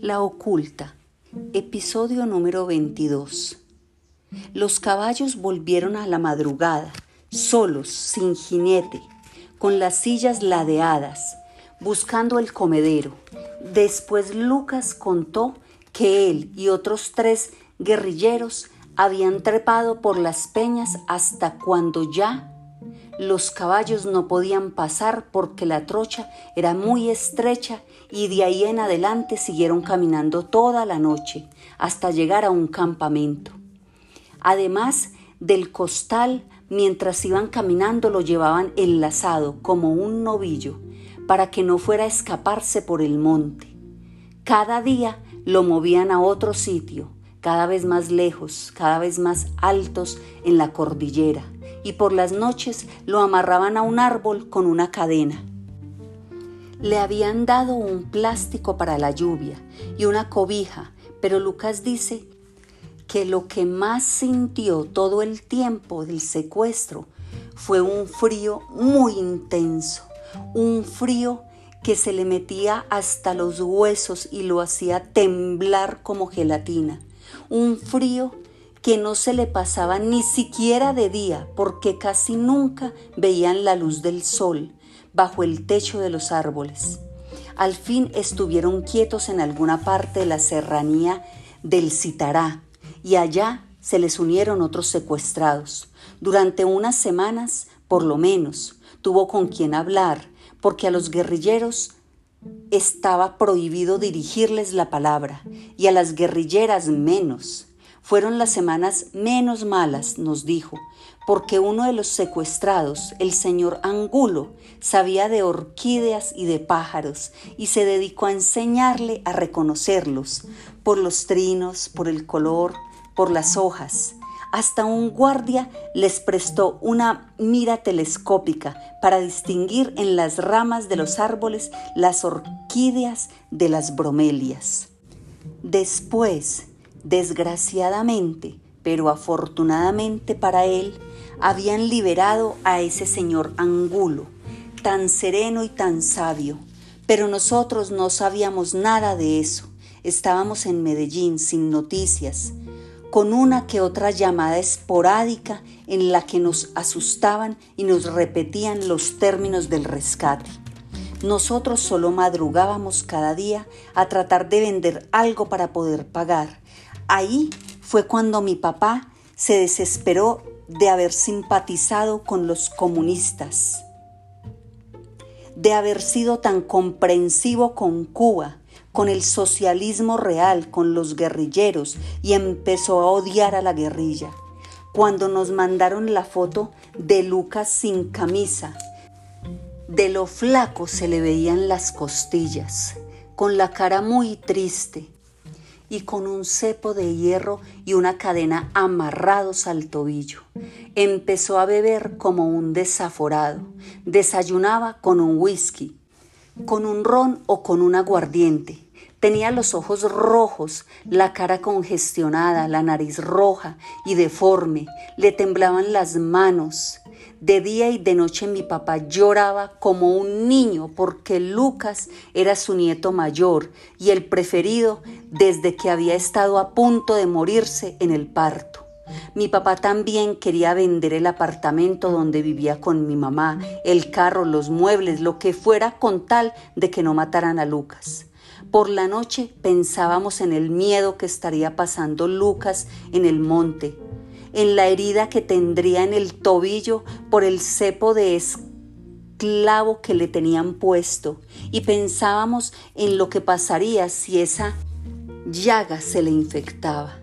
La oculta. Episodio número 22. Los caballos volvieron a la madrugada, solos, sin jinete, con las sillas ladeadas, buscando el comedero. Después Lucas contó que él y otros tres guerrilleros habían trepado por las peñas hasta cuando ya los caballos no podían pasar porque la trocha era muy estrecha y de ahí en adelante siguieron caminando toda la noche hasta llegar a un campamento. Además del costal, mientras iban caminando lo llevaban enlazado como un novillo para que no fuera a escaparse por el monte. Cada día lo movían a otro sitio, cada vez más lejos, cada vez más altos en la cordillera y por las noches lo amarraban a un árbol con una cadena. Le habían dado un plástico para la lluvia y una cobija, pero Lucas dice que lo que más sintió todo el tiempo del secuestro fue un frío muy intenso, un frío que se le metía hasta los huesos y lo hacía temblar como gelatina, un frío que no se le pasaba ni siquiera de día porque casi nunca veían la luz del sol bajo el techo de los árboles. Al fin estuvieron quietos en alguna parte de la serranía del Citará y allá se les unieron otros secuestrados. Durante unas semanas, por lo menos, tuvo con quien hablar porque a los guerrilleros estaba prohibido dirigirles la palabra y a las guerrilleras menos. Fueron las semanas menos malas, nos dijo, porque uno de los secuestrados, el señor Angulo, sabía de orquídeas y de pájaros y se dedicó a enseñarle a reconocerlos por los trinos, por el color, por las hojas. Hasta un guardia les prestó una mira telescópica para distinguir en las ramas de los árboles las orquídeas de las bromelias. Después, Desgraciadamente, pero afortunadamente para él, habían liberado a ese señor Angulo, tan sereno y tan sabio. Pero nosotros no sabíamos nada de eso. Estábamos en Medellín sin noticias, con una que otra llamada esporádica en la que nos asustaban y nos repetían los términos del rescate. Nosotros solo madrugábamos cada día a tratar de vender algo para poder pagar Ahí fue cuando mi papá se desesperó de haber simpatizado con los comunistas, de haber sido tan comprensivo con Cuba, con el socialismo real, con los guerrilleros, y empezó a odiar a la guerrilla. Cuando nos mandaron la foto de Lucas sin camisa, de lo flaco se le veían las costillas, con la cara muy triste, y con un cepo de hierro y una cadena amarrados al tobillo. Empezó a beber como un desaforado. Desayunaba con un whisky, con un ron o con un aguardiente. Tenía los ojos rojos, la cara congestionada, la nariz roja y deforme. Le temblaban las manos. De día y de noche mi papá lloraba como un niño porque Lucas era su nieto mayor y el preferido desde que había estado a punto de morirse en el parto. Mi papá también quería vender el apartamento donde vivía con mi mamá, el carro, los muebles, lo que fuera con tal de que no mataran a Lucas. Por la noche pensábamos en el miedo que estaría pasando Lucas en el monte, en la herida que tendría en el tobillo por el cepo de esclavo que le tenían puesto. Y pensábamos en lo que pasaría si esa llaga se le infectaba,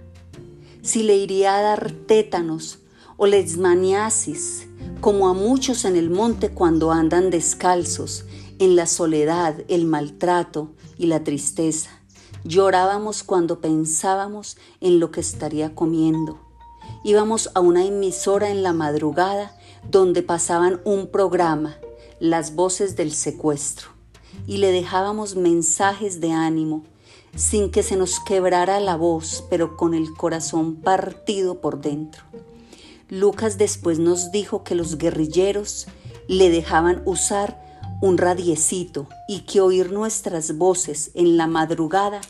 si le iría a dar tétanos o leishmaniasis, como a muchos en el monte cuando andan descalzos, en la soledad, el maltrato y la tristeza. Llorábamos cuando pensábamos en lo que estaría comiendo íbamos a una emisora en la madrugada donde pasaban un programa, Las Voces del Secuestro, y le dejábamos mensajes de ánimo, sin que se nos quebrara la voz, pero con el corazón partido por dentro. Lucas después nos dijo que los guerrilleros le dejaban usar un radiecito y que oír nuestras voces en la madrugada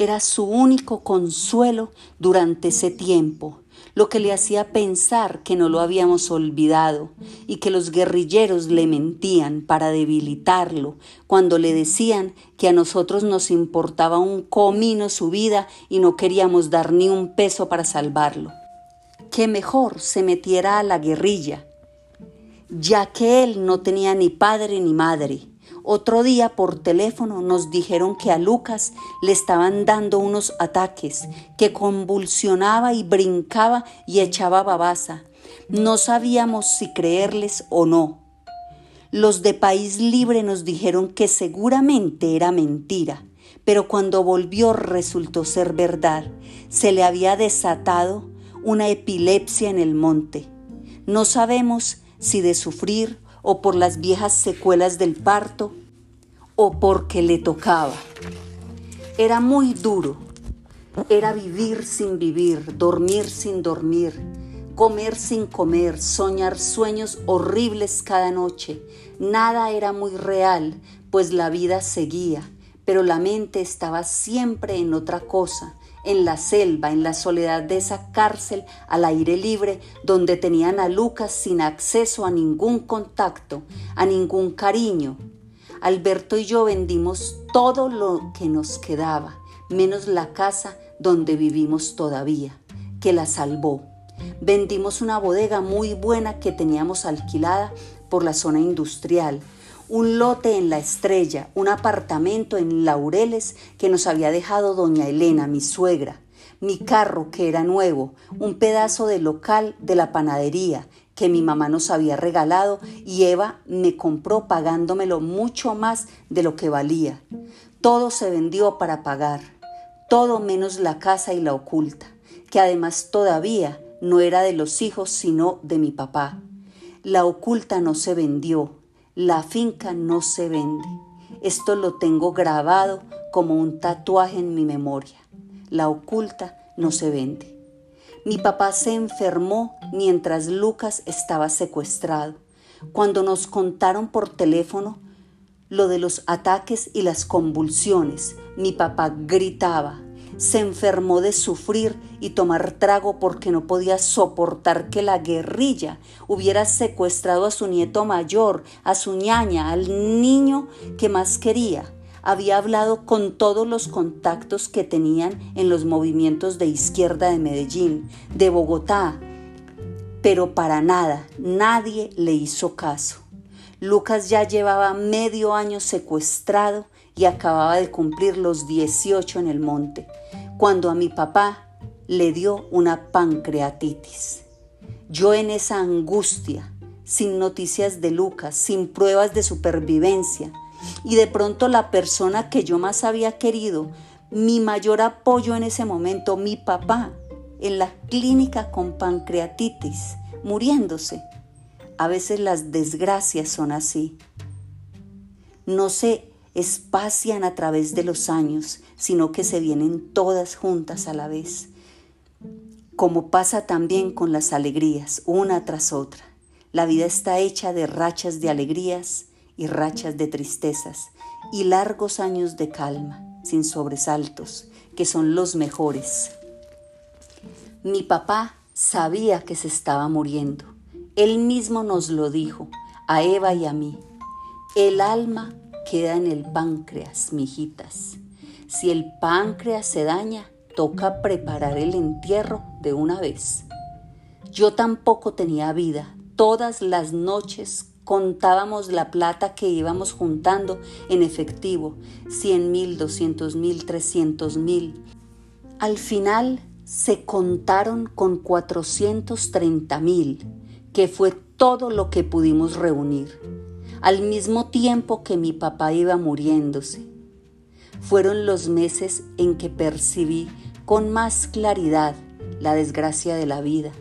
era su único consuelo durante ese tiempo, lo que le hacía pensar que no lo habíamos olvidado y que los guerrilleros le mentían para debilitarlo cuando le decían que a nosotros nos importaba un comino su vida y no queríamos dar ni un peso para salvarlo. Que mejor se metiera a la guerrilla, ya que él no tenía ni padre ni madre otro día por teléfono nos dijeron que a Lucas le estaban dando unos ataques, que convulsionaba y brincaba y echaba babasa. No sabíamos si creerles o no. Los de País Libre nos dijeron que seguramente era mentira, pero cuando volvió resultó ser verdad. Se le había desatado una epilepsia en el monte. No sabemos si de sufrir o por las viejas secuelas del parto o porque le tocaba. Era muy duro. Era vivir sin vivir, dormir sin dormir, comer sin comer, soñar sueños horribles cada noche. Nada era muy real, pues la vida seguía, pero la mente estaba siempre en otra cosa, en la selva, en la soledad de esa cárcel al aire libre, donde tenían a Lucas sin acceso a ningún contacto, a ningún cariño. Alberto y yo vendimos todo lo que nos quedaba, menos la casa donde vivimos todavía, que la salvó. Vendimos una bodega muy buena que teníamos alquilada por la zona industrial, un lote en La Estrella, un apartamento en Laureles que nos había dejado doña Elena, mi suegra, mi carro que era nuevo, un pedazo de local de la panadería que mi mamá nos había regalado y Eva me compró pagándomelo mucho más de lo que valía. Todo se vendió para pagar, todo menos la casa y la oculta, que además todavía no era de los hijos sino de mi papá. La oculta no se vendió, la finca no se vende. Esto lo tengo grabado como un tatuaje en mi memoria. La oculta no se vende. Mi papá se enfermó mientras Lucas estaba secuestrado. Cuando nos contaron por teléfono lo de los ataques y las convulsiones, mi papá gritaba, se enfermó de sufrir y tomar trago porque no podía soportar que la guerrilla hubiera secuestrado a su nieto mayor, a su ñaña, al niño que más quería. Había hablado con todos los contactos que tenían en los movimientos de izquierda de Medellín, de Bogotá, pero para nada, nadie le hizo caso. Lucas ya llevaba medio año secuestrado y acababa de cumplir los 18 en el monte cuando a mi papá le dio una pancreatitis. Yo en esa angustia, sin noticias de Lucas, sin pruebas de supervivencia, y de pronto la persona que yo más había querido, mi mayor apoyo en ese momento, mi papá, en la clínica con pancreatitis, muriéndose. A veces las desgracias son así. No sé espacian a través de los años, sino que se vienen todas juntas a la vez, como pasa también con las alegrías, una tras otra. La vida está hecha de rachas de alegrías y rachas de tristezas y largos años de calma, sin sobresaltos, que son los mejores. Mi papá sabía que se estaba muriendo. Él mismo nos lo dijo, a Eva y a mí. El alma queda en el páncreas, mijitas. Si el páncreas se daña, toca preparar el entierro de una vez. Yo tampoco tenía vida. Todas las noches contábamos la plata que íbamos juntando en efectivo, cien mil, doscientos mil, trescientos mil. Al final se contaron con cuatrocientos treinta mil, que fue todo lo que pudimos reunir al mismo tiempo que mi papá iba muriéndose. Fueron los meses en que percibí con más claridad la desgracia de la vida,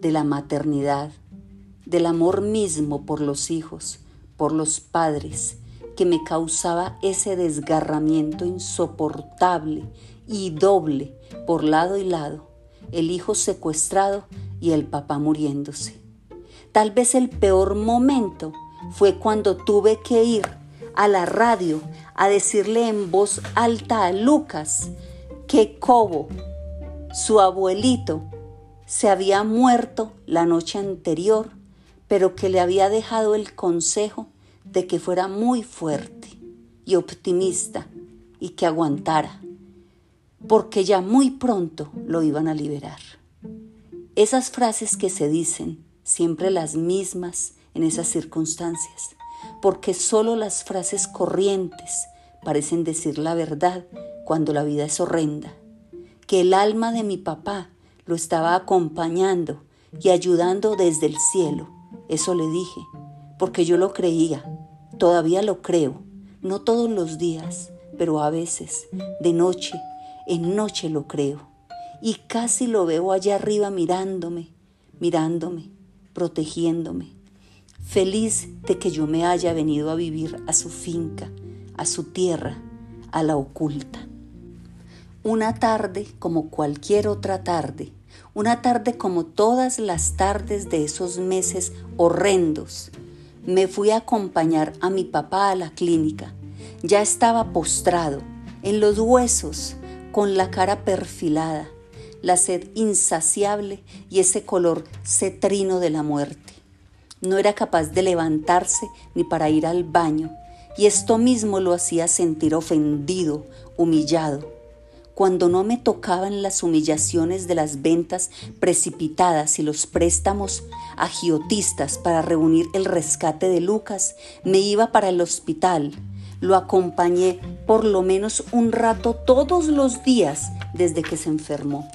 de la maternidad, del amor mismo por los hijos, por los padres, que me causaba ese desgarramiento insoportable y doble por lado y lado, el hijo secuestrado y el papá muriéndose. Tal vez el peor momento fue cuando tuve que ir a la radio a decirle en voz alta a Lucas que Cobo, su abuelito, se había muerto la noche anterior, pero que le había dejado el consejo de que fuera muy fuerte y optimista y que aguantara, porque ya muy pronto lo iban a liberar. Esas frases que se dicen, siempre las mismas en esas circunstancias, porque solo las frases corrientes parecen decir la verdad cuando la vida es horrenda, que el alma de mi papá lo estaba acompañando y ayudando desde el cielo. Eso le dije, porque yo lo creía, todavía lo creo, no todos los días, pero a veces, de noche, en noche lo creo. Y casi lo veo allá arriba mirándome, mirándome, protegiéndome, feliz de que yo me haya venido a vivir a su finca, a su tierra, a la oculta. Una tarde como cualquier otra tarde, una tarde como todas las tardes de esos meses horrendos, me fui a acompañar a mi papá a la clínica. Ya estaba postrado, en los huesos, con la cara perfilada, la sed insaciable y ese color cetrino de la muerte. No era capaz de levantarse ni para ir al baño, y esto mismo lo hacía sentir ofendido, humillado cuando no me tocaban las humillaciones de las ventas precipitadas y los préstamos agiotistas para reunir el rescate de Lucas, me iba para el hospital. Lo acompañé por lo menos un rato todos los días desde que se enfermó.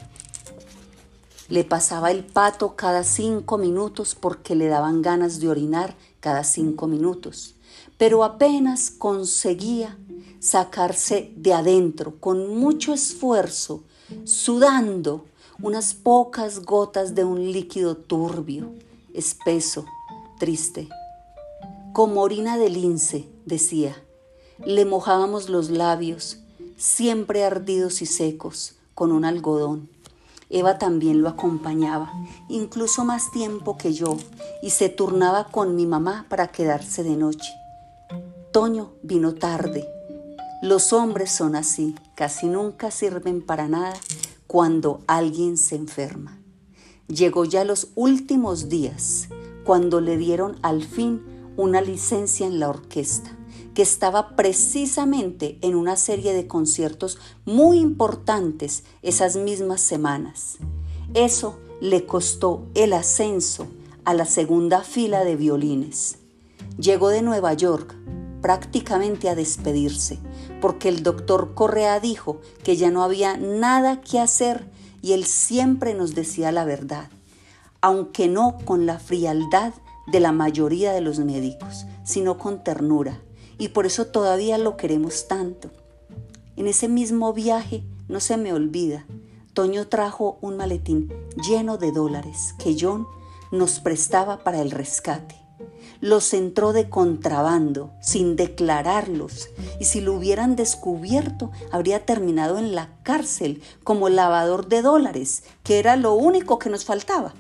Le pasaba el pato cada cinco minutos porque le daban ganas de orinar cada cinco minutos, pero apenas conseguía sacarse de adentro con mucho esfuerzo, sudando unas pocas gotas de un líquido turbio, espeso, triste. Como orina de lince, decía, le mojábamos los labios, siempre ardidos y secos, con un algodón. Eva también lo acompañaba, incluso más tiempo que yo, y se turnaba con mi mamá para quedarse de noche. Toño vino tarde, los hombres son así, casi nunca sirven para nada cuando alguien se enferma. Llegó ya los últimos días, cuando le dieron al fin una licencia en la orquesta, que estaba precisamente en una serie de conciertos muy importantes esas mismas semanas. Eso le costó el ascenso a la segunda fila de violines. Llegó de Nueva York prácticamente a despedirse, porque el doctor Correa dijo que ya no había nada que hacer y él siempre nos decía la verdad, aunque no con la frialdad de la mayoría de los médicos, sino con ternura, y por eso todavía lo queremos tanto. En ese mismo viaje, no se me olvida, Toño trajo un maletín lleno de dólares que John nos prestaba para el rescate los entró de contrabando, sin declararlos, y si lo hubieran descubierto, habría terminado en la cárcel como lavador de dólares, que era lo único que nos faltaba.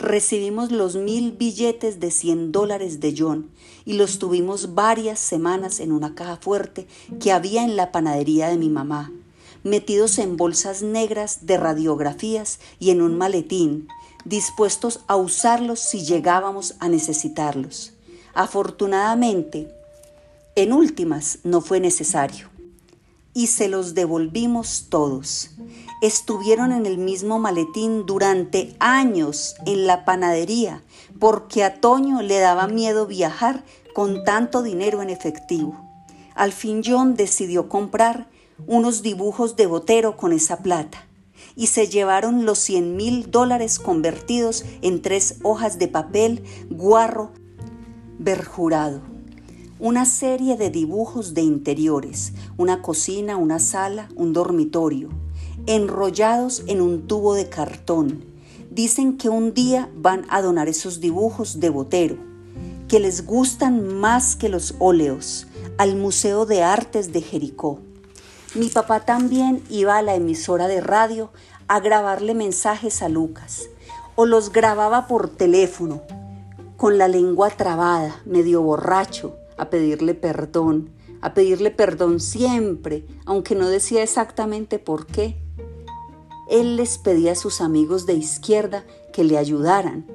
Recibimos los mil billetes de 100 dólares de John y los tuvimos varias semanas en una caja fuerte que había en la panadería de mi mamá, metidos en bolsas negras de radiografías y en un maletín, dispuestos a usarlos si llegábamos a necesitarlos. Afortunadamente, en últimas no fue necesario. Y se los devolvimos todos. Estuvieron en el mismo maletín durante años en la panadería, porque a Toño le daba miedo viajar con tanto dinero en efectivo. Al fin John decidió comprar unos dibujos de Botero con esa plata y se llevaron los 100 mil dólares convertidos en tres hojas de papel guarro berjurado. Una serie de dibujos de interiores, una cocina, una sala, un dormitorio, enrollados en un tubo de cartón. Dicen que un día van a donar esos dibujos de Botero, que les gustan más que los óleos, al Museo de Artes de Jericó. Mi papá también iba a la emisora de radio a grabarle mensajes a Lucas o los grababa por teléfono con la lengua trabada, medio borracho, a pedirle perdón, a pedirle perdón siempre, aunque no decía exactamente por qué. Él les pedía a sus amigos de izquierda que le ayudaran,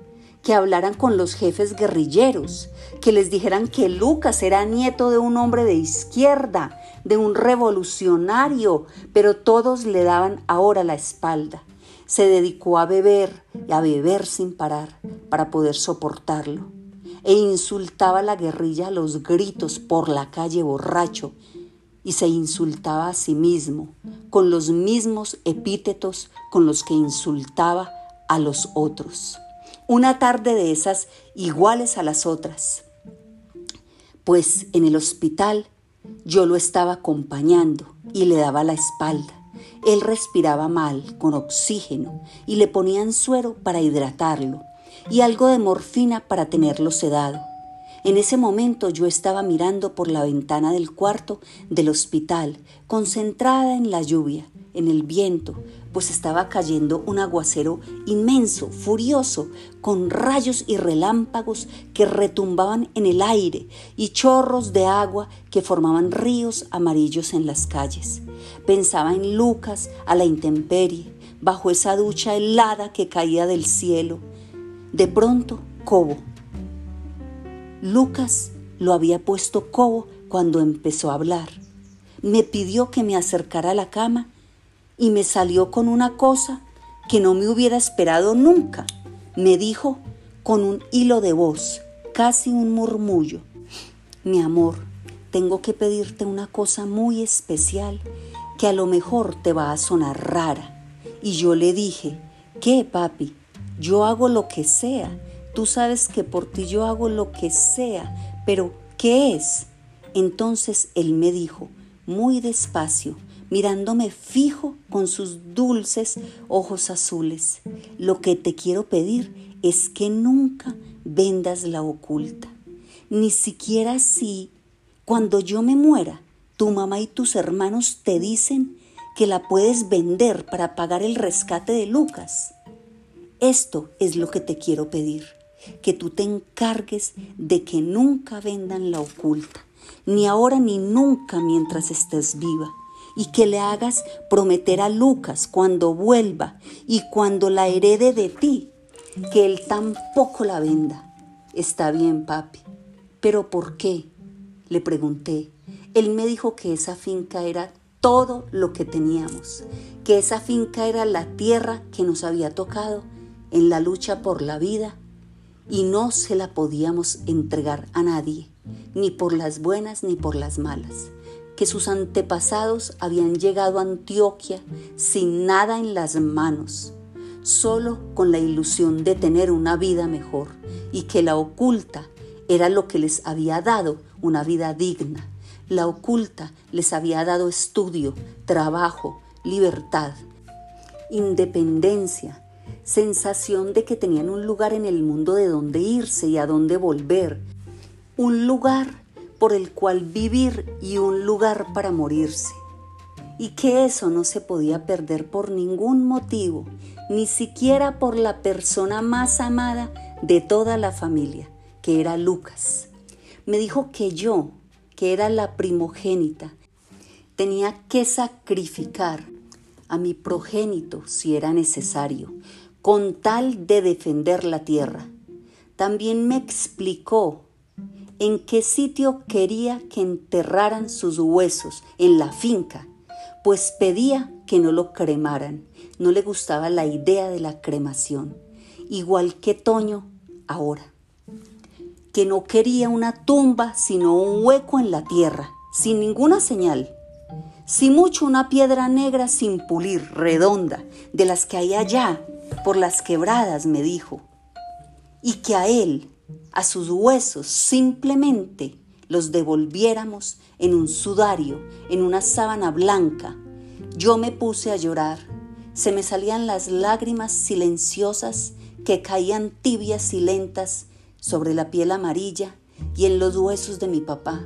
que hablaran con los jefes guerrilleros, que les dijeran que Lucas era nieto de un hombre de izquierda, de un revolucionario, pero todos le daban ahora la espalda. Se dedicó a beber y a beber sin parar para poder soportarlo, e insultaba a la guerrilla a los gritos por la calle borracho, y se insultaba a sí mismo con los mismos epítetos con los que insultaba a los otros una tarde de esas iguales a las otras. Pues en el hospital yo lo estaba acompañando y le daba la espalda. Él respiraba mal, con oxígeno, y le ponían suero para hidratarlo y algo de morfina para tenerlo sedado. En ese momento yo estaba mirando por la ventana del cuarto del hospital, concentrada en la lluvia, en el viento, pues estaba cayendo un aguacero inmenso, furioso, con rayos y relámpagos que retumbaban en el aire y chorros de agua que formaban ríos amarillos en las calles. Pensaba en Lucas a la intemperie, bajo esa ducha helada que caía del cielo. De pronto, Cobo. Lucas lo había puesto Cobo cuando empezó a hablar. Me pidió que me acercara a la cama y me salió con una cosa que no me hubiera esperado nunca. Me dijo con un hilo de voz, casi un murmullo, mi amor, tengo que pedirte una cosa muy especial que a lo mejor te va a sonar rara. Y yo le dije, ¿qué, papi? Yo hago lo que sea. Tú sabes que por ti yo hago lo que sea, pero ¿qué es? Entonces él me dijo, muy despacio, mirándome fijo con sus dulces ojos azules. Lo que te quiero pedir es que nunca vendas la oculta. Ni siquiera si, cuando yo me muera, tu mamá y tus hermanos te dicen que la puedes vender para pagar el rescate de Lucas. Esto es lo que te quiero pedir, que tú te encargues de que nunca vendan la oculta, ni ahora ni nunca mientras estés viva y que le hagas prometer a Lucas cuando vuelva y cuando la herede de ti, que él tampoco la venda. Está bien, papi. ¿Pero por qué? Le pregunté. Él me dijo que esa finca era todo lo que teníamos, que esa finca era la tierra que nos había tocado en la lucha por la vida y no se la podíamos entregar a nadie, ni por las buenas ni por las malas que sus antepasados habían llegado a Antioquia sin nada en las manos, solo con la ilusión de tener una vida mejor y que la oculta era lo que les había dado una vida digna. La oculta les había dado estudio, trabajo, libertad, independencia, sensación de que tenían un lugar en el mundo de donde irse y a dónde volver, un lugar por el cual vivir y un lugar para morirse. Y que eso no se podía perder por ningún motivo, ni siquiera por la persona más amada de toda la familia, que era Lucas. Me dijo que yo, que era la primogénita, tenía que sacrificar a mi progénito si era necesario, con tal de defender la tierra. También me explicó en qué sitio quería que enterraran sus huesos, en la finca, pues pedía que no lo cremaran. No le gustaba la idea de la cremación, igual que Toño ahora, que no quería una tumba, sino un hueco en la tierra, sin ninguna señal. Si mucho una piedra negra sin pulir, redonda, de las que hay allá, por las quebradas, me dijo, y que a él, a sus huesos simplemente los devolviéramos en un sudario, en una sábana blanca. Yo me puse a llorar. Se me salían las lágrimas silenciosas que caían tibias y lentas sobre la piel amarilla y en los huesos de mi papá,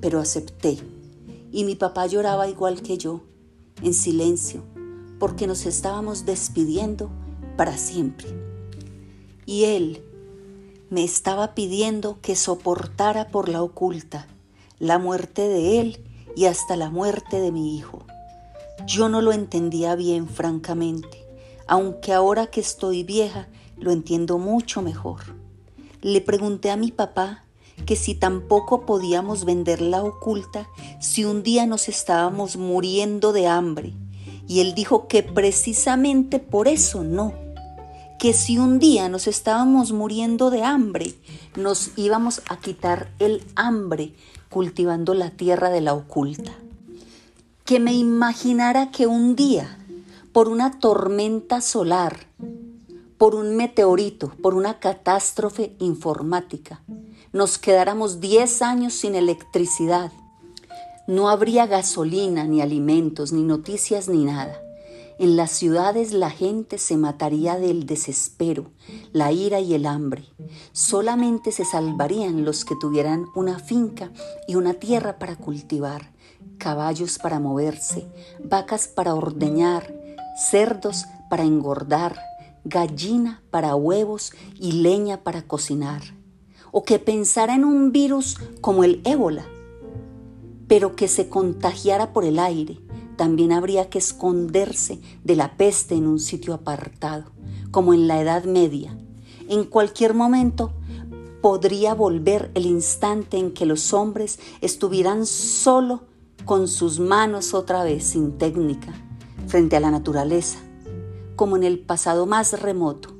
pero acepté. Y mi papá lloraba igual que yo, en silencio, porque nos estábamos despidiendo para siempre. Y él, me estaba pidiendo que soportara por la oculta la muerte de él y hasta la muerte de mi hijo. Yo no lo entendía bien, francamente, aunque ahora que estoy vieja lo entiendo mucho mejor. Le pregunté a mi papá que si tampoco podíamos vender la oculta si un día nos estábamos muriendo de hambre, y él dijo que precisamente por eso no, que si un día nos estábamos muriendo de hambre, nos íbamos a quitar el hambre cultivando la tierra de la oculta. Que me imaginara que un día, por una tormenta solar, por un meteorito, por una catástrofe informática, nos quedáramos 10 años sin electricidad. No habría gasolina, ni alimentos, ni noticias, ni nada. En las ciudades la gente se mataría del desespero, la ira y el hambre. Solamente se salvarían los que tuvieran una finca y una tierra para cultivar, caballos para moverse, vacas para ordeñar, cerdos para engordar, gallina para huevos y leña para cocinar. O que pensara en un virus como el ébola, pero que se contagiara por el aire también habría que esconderse de la peste en un sitio apartado, como en la Edad Media. En cualquier momento podría volver el instante en que los hombres estuvieran solo con sus manos otra vez sin técnica, frente a la naturaleza, como en el pasado más remoto,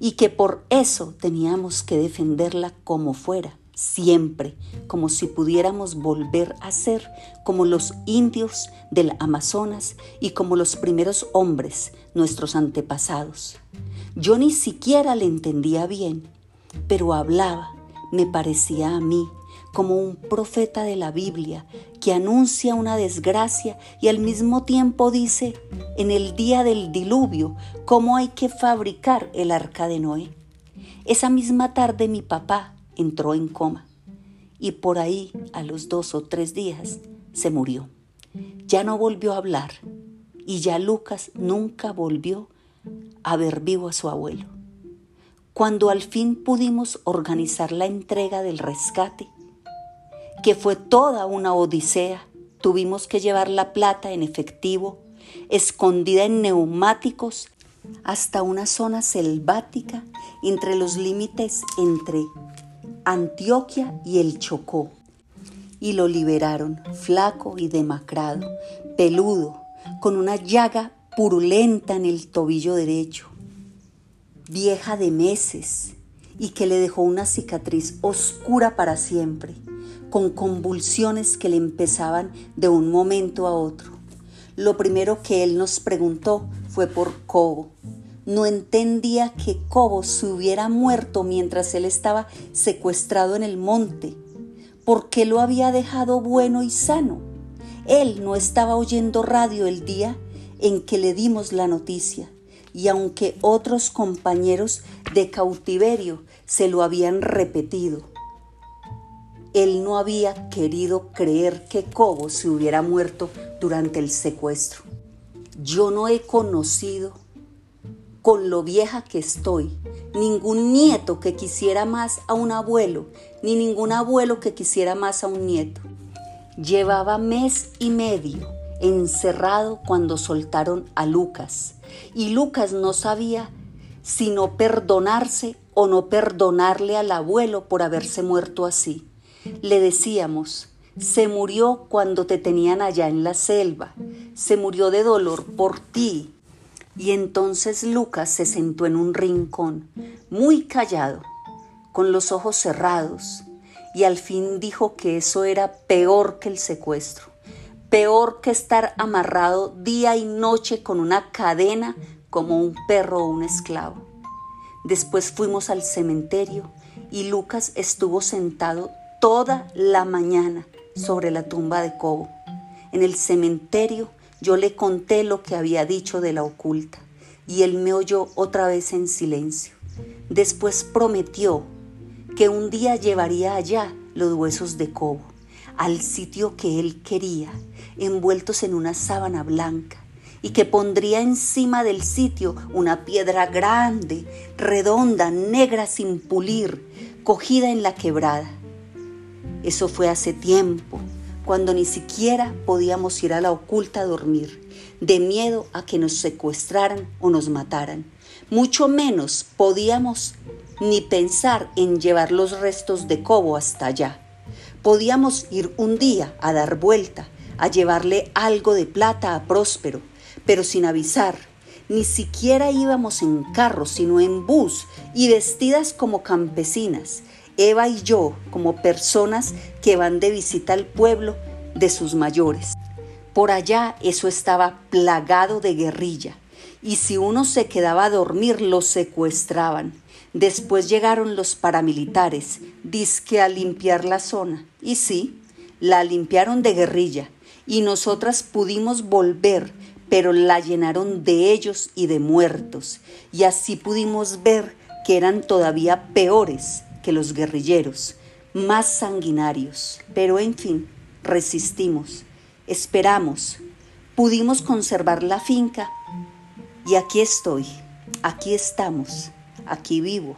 y que por eso teníamos que defenderla como fuera siempre, como si pudiéramos volver a ser como los indios del Amazonas y como los primeros hombres, nuestros antepasados. Yo ni siquiera le entendía bien, pero hablaba, me parecía a mí, como un profeta de la Biblia que anuncia una desgracia y al mismo tiempo dice en el día del diluvio cómo hay que fabricar el arca de Noé. Esa misma tarde mi papá, entró en coma y por ahí a los dos o tres días se murió. Ya no volvió a hablar y ya Lucas nunca volvió a ver vivo a su abuelo. Cuando al fin pudimos organizar la entrega del rescate, que fue toda una odisea, tuvimos que llevar la plata en efectivo, escondida en neumáticos, hasta una zona selvática entre los límites entre Antioquia y el Chocó. Y lo liberaron, flaco y demacrado, peludo, con una llaga purulenta en el tobillo derecho, vieja de meses y que le dejó una cicatriz oscura para siempre, con convulsiones que le empezaban de un momento a otro. Lo primero que él nos preguntó fue por Cobo, no entendía que Cobo se hubiera muerto mientras él estaba secuestrado en el monte. ¿Por qué lo había dejado bueno y sano? Él no estaba oyendo radio el día en que le dimos la noticia, y aunque otros compañeros de cautiverio se lo habían repetido, él no había querido creer que Cobo se hubiera muerto durante el secuestro. Yo no he conocido con lo vieja que estoy, ningún nieto que quisiera más a un abuelo, ni ningún abuelo que quisiera más a un nieto. Llevaba mes y medio encerrado cuando soltaron a Lucas, y Lucas no sabía si no perdonarse o no perdonarle al abuelo por haberse muerto así. Le decíamos, se murió cuando te tenían allá en la selva, se murió de dolor por ti, y entonces Lucas se sentó en un rincón, muy callado, con los ojos cerrados, y al fin dijo que eso era peor que el secuestro, peor que estar amarrado día y noche con una cadena como un perro o un esclavo. Después fuimos al cementerio y Lucas estuvo sentado toda la mañana sobre la tumba de Cobo. En el cementerio yo le conté lo que había dicho de la oculta y él me oyó otra vez en silencio. Después prometió que un día llevaría allá los huesos de Cobo, al sitio que él quería, envueltos en una sábana blanca, y que pondría encima del sitio una piedra grande, redonda, negra sin pulir, cogida en la quebrada. Eso fue hace tiempo, cuando ni siquiera podíamos ir a la oculta a dormir, de miedo a que nos secuestraran o nos mataran. Mucho menos podíamos ni pensar en llevar los restos de Cobo hasta allá. Podíamos ir un día a dar vuelta, a llevarle algo de plata a Próspero, pero sin avisar. Ni siquiera íbamos en carro, sino en bus y vestidas como campesinas, Eva y yo como personas que van de visita al pueblo de sus mayores. Por allá eso estaba plagado de guerrilla, y si uno se quedaba a dormir lo secuestraban. Después llegaron los paramilitares, disque a limpiar la zona. Y sí, la limpiaron de guerrilla, y nosotras pudimos volver, pero la llenaron de ellos y de muertos, y así pudimos ver que eran todavía peores que los guerrilleros, más sanguinarios. Pero en fin, resistimos, esperamos, pudimos conservar la finca y aquí estoy, aquí estamos, aquí vivo.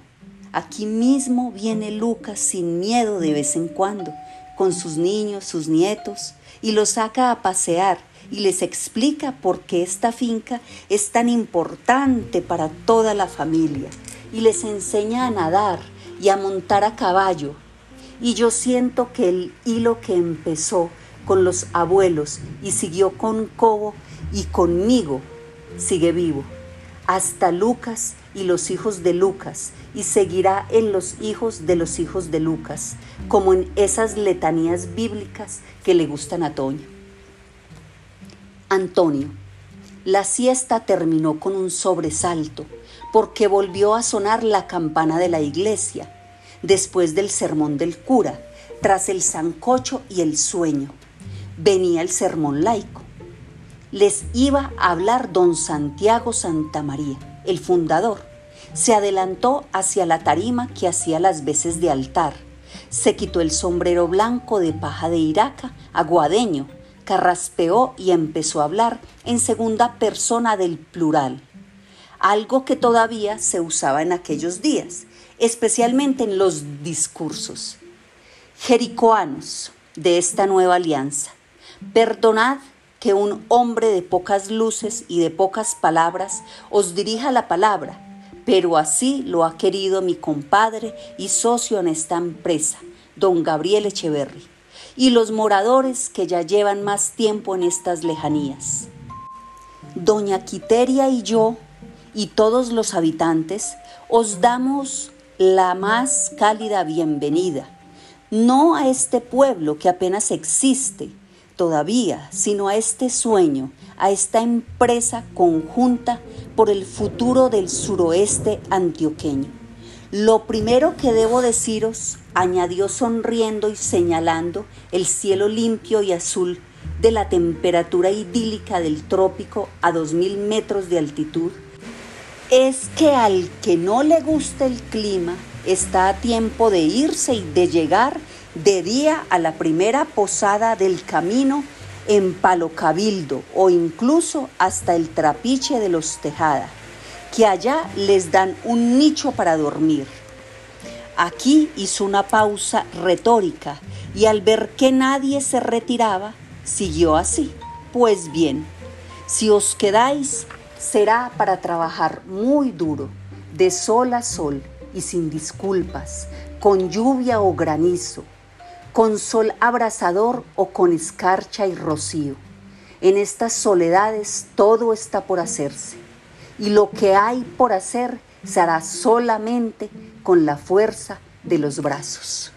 Aquí mismo viene Lucas sin miedo de vez en cuando, con sus niños, sus nietos, y los saca a pasear y les explica por qué esta finca es tan importante para toda la familia, y les enseña a nadar y a montar a caballo. Y yo siento que el hilo que empezó con los abuelos y siguió con Cobo y conmigo sigue vivo. Hasta Lucas y los hijos de Lucas, y seguirá en los hijos de los hijos de Lucas, como en esas letanías bíblicas que le gustan a Toño. Antonio, la siesta terminó con un sobresalto porque volvió a sonar la campana de la iglesia, después del sermón del cura, tras el zancocho y el sueño. Venía el sermón laico. Les iba a hablar don Santiago Santa María, el fundador. Se adelantó hacia la tarima que hacía las veces de altar. Se quitó el sombrero blanco de paja de iraca, aguadeño, carraspeó y empezó a hablar en segunda persona del plural algo que todavía se usaba en aquellos días, especialmente en los discursos. Jericoanos de esta nueva alianza, perdonad que un hombre de pocas luces y de pocas palabras os dirija la palabra, pero así lo ha querido mi compadre y socio en esta empresa, don Gabriel Echeverry, y los moradores que ya llevan más tiempo en estas lejanías. Doña Quiteria y yo y todos los habitantes, os damos la más cálida bienvenida, no a este pueblo que apenas existe todavía, sino a este sueño, a esta empresa conjunta por el futuro del suroeste antioqueño. Lo primero que debo deciros, añadió sonriendo y señalando el cielo limpio y azul de la temperatura idílica del trópico a dos mil metros de altitud, es que al que no le gusta el clima está a tiempo de irse y de llegar de día a la primera posada del camino en Palo Cabildo o incluso hasta el trapiche de los Tejada, que allá les dan un nicho para dormir. Aquí hizo una pausa retórica y al ver que nadie se retiraba, siguió así. Pues bien, si os quedáis, será para trabajar muy duro, de sol a sol y sin disculpas, con lluvia o granizo, con sol abrasador o con escarcha y rocío. En estas soledades todo está por hacerse y lo que hay por hacer se hará solamente con la fuerza de los brazos.